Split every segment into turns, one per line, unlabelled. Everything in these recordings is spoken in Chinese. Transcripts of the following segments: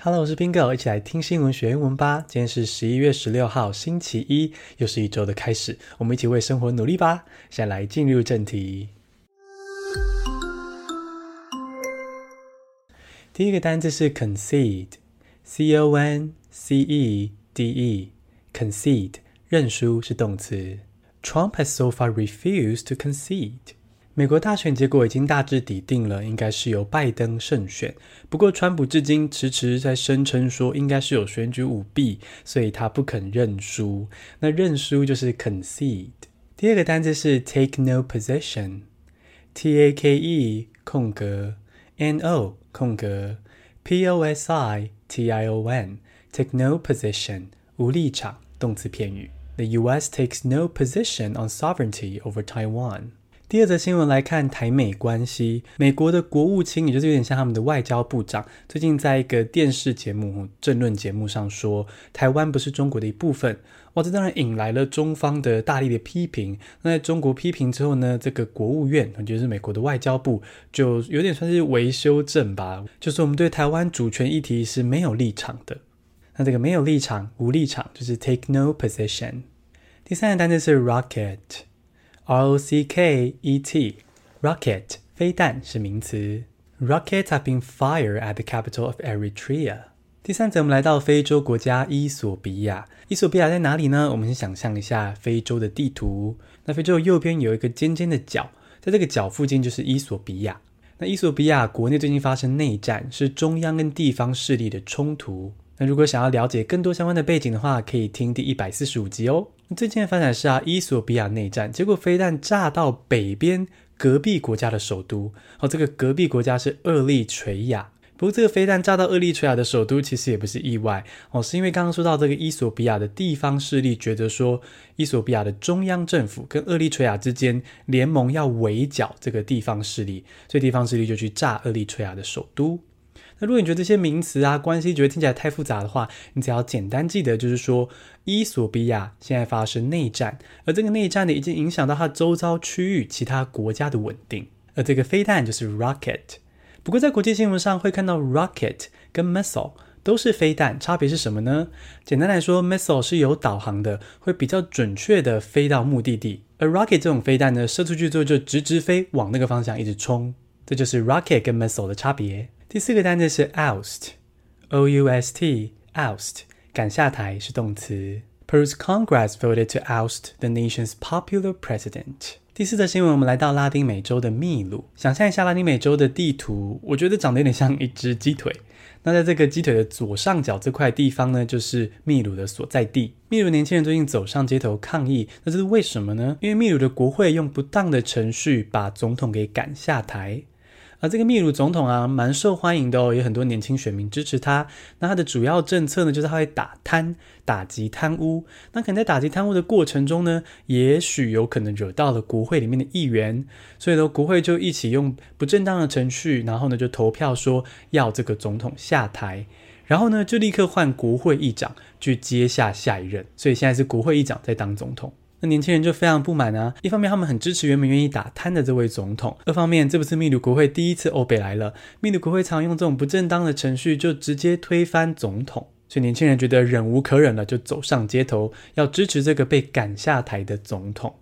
Hello，我是 Bingo，一起来听新闻学英文吧。今天是十一月十六号，星期一，又是一周的开始，我们一起为生活努力吧。现在来进入正题。第一个单字是 concede，c o n c e d e，concede，认输是动词。Trump has so far refused to concede。美国大选结果已经大致底定了，应该是由拜登胜选。不过，川普至今迟迟在声称说应该是有选举舞弊，所以他不肯认输。那认输就是 concede。第二个单词是 take no position，t a k e 空格 n o 空格 p o s i t i o n，take no position 无立场动词片语。The U.S. takes no position on sovereignty over Taiwan. 第二则新闻来看台美关系，美国的国务卿，也就是有点像他们的外交部长，最近在一个电视节目、政论节目上说，台湾不是中国的一部分。哇，这当然引来了中方的大力的批评。那在中国批评之后呢，这个国务院，也就是美国的外交部，就有点算是维修正吧，就是我们对台湾主权议题是没有立场的。那这个没有立场、无立场，就是 take no position。第三个单词是 rocket。R O C K E T，rocket 飞弹是名词。Rockets have been fired at the capital of Eritrea。第三则，我们来到非洲国家伊索比亚。伊索比亚在哪里呢？我们先想象一下非洲的地图。那非洲右边有一个尖尖的角，在这个角附近就是伊索比亚。那伊索比亚国内最近发生内战，是中央跟地方势力的冲突。那如果想要了解更多相关的背景的话，可以听第一百四十五集哦。最近的发展是啊，伊索比亚内战，结果飞弹炸到北边隔壁国家的首都。哦，这个隔壁国家是厄立垂亚。不过这个飞弹炸到厄立垂亚的首都，其实也不是意外哦，是因为刚刚说到这个伊索比亚的地方势力觉得说，伊索比亚的中央政府跟厄立垂亚之间联盟要围剿这个地方势力，所以地方势力就去炸厄立垂亚的首都。那如果你觉得这些名词啊、关系觉得听起来太复杂的话，你只要简单记得，就是说，伊索比亚现在发生内战，而这个内战呢，已经影响到它周遭区域其他国家的稳定。而这个飞弹就是 rocket。不过在国际新闻上会看到 rocket 跟 missile 都是飞弹，差别是什么呢？简单来说，missile 是有导航的，会比较准确的飞到目的地，而 rocket 这种飞弹呢，射出去之后就直直飞，往那个方向一直冲。这就是 rocket 跟 missile 的差别。第四个单词是 oust，o u s t，oust，赶下台是动词。Peru's Congress voted to oust the nation's popular president。第四则新闻，我们来到拉丁美洲的秘鲁，想象一下拉丁美洲的地图，我觉得长得有点像一只鸡腿。那在这个鸡腿的左上角这块地方呢，就是秘鲁的所在地。秘鲁年轻人最近走上街头抗议，那这是为什么呢？因为秘鲁的国会用不当的程序把总统给赶下台。而这个秘鲁总统啊，蛮受欢迎的哦，有很多年轻选民支持他。那他的主要政策呢，就是他会打贪、打击贪污。那可能在打击贪污的过程中呢，也许有可能惹到了国会里面的议员，所以呢，国会就一起用不正当的程序，然后呢，就投票说要这个总统下台，然后呢，就立刻换国会议长去接下下一任。所以现在是国会议长在当总统。那年轻人就非常不满啊！一方面他们很支持原本愿意打贪的这位总统，二方面这不是秘鲁国会第一次欧北来了，秘鲁国会常用这种不正当的程序就直接推翻总统，所以年轻人觉得忍无可忍了，就走上街头要支持这个被赶下台的总统。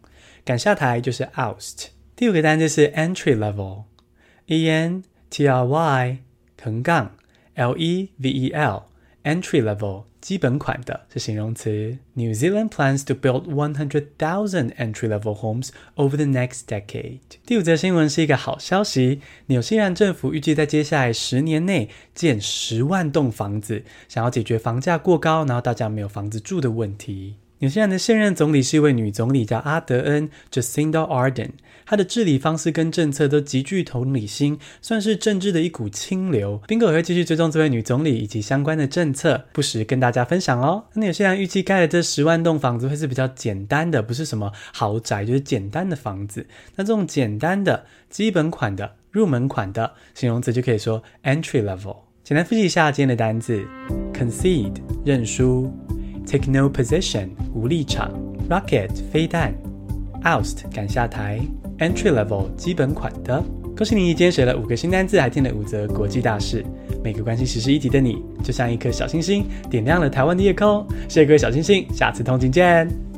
赶下台就是 oust。第五个单词是 entry level，e n t r y 横杠 l e v e l，entry level。基本款的是形容词。New Zealand plans to build 100,000 entry-level homes over the next decade。第五则新闻是一个好消息，纽西兰政府预计在接下来十年内建十万栋房子，想要解决房价过高，然后大家没有房子住的问题。纽西兰的现任总理是一位女总理，叫阿德恩 （Jacinda Ardern）。她的治理方式跟政策都极具同理心，算是政治的一股清流。宾果也会继续追踪这位女总理以及相关的政策，不时跟大家分享哦。那纽西兰预计盖的这十万栋房子会是比较简单的，不是什么豪宅，就是简单的房子。那这种简单的、基本款的、入门款的形容词就可以说 entry level。简单复习一下今天的单字：concede 认输。Take no position，无立场。Rocket，飞弹。Oust，赶下台。Entry level，基本款的。恭喜你，今天学了五个新单字，还听了五则国际大事。每个关心时事议题的你，就像一颗小星星，点亮了台湾的夜空。谢谢各位小星星，下次通勤见。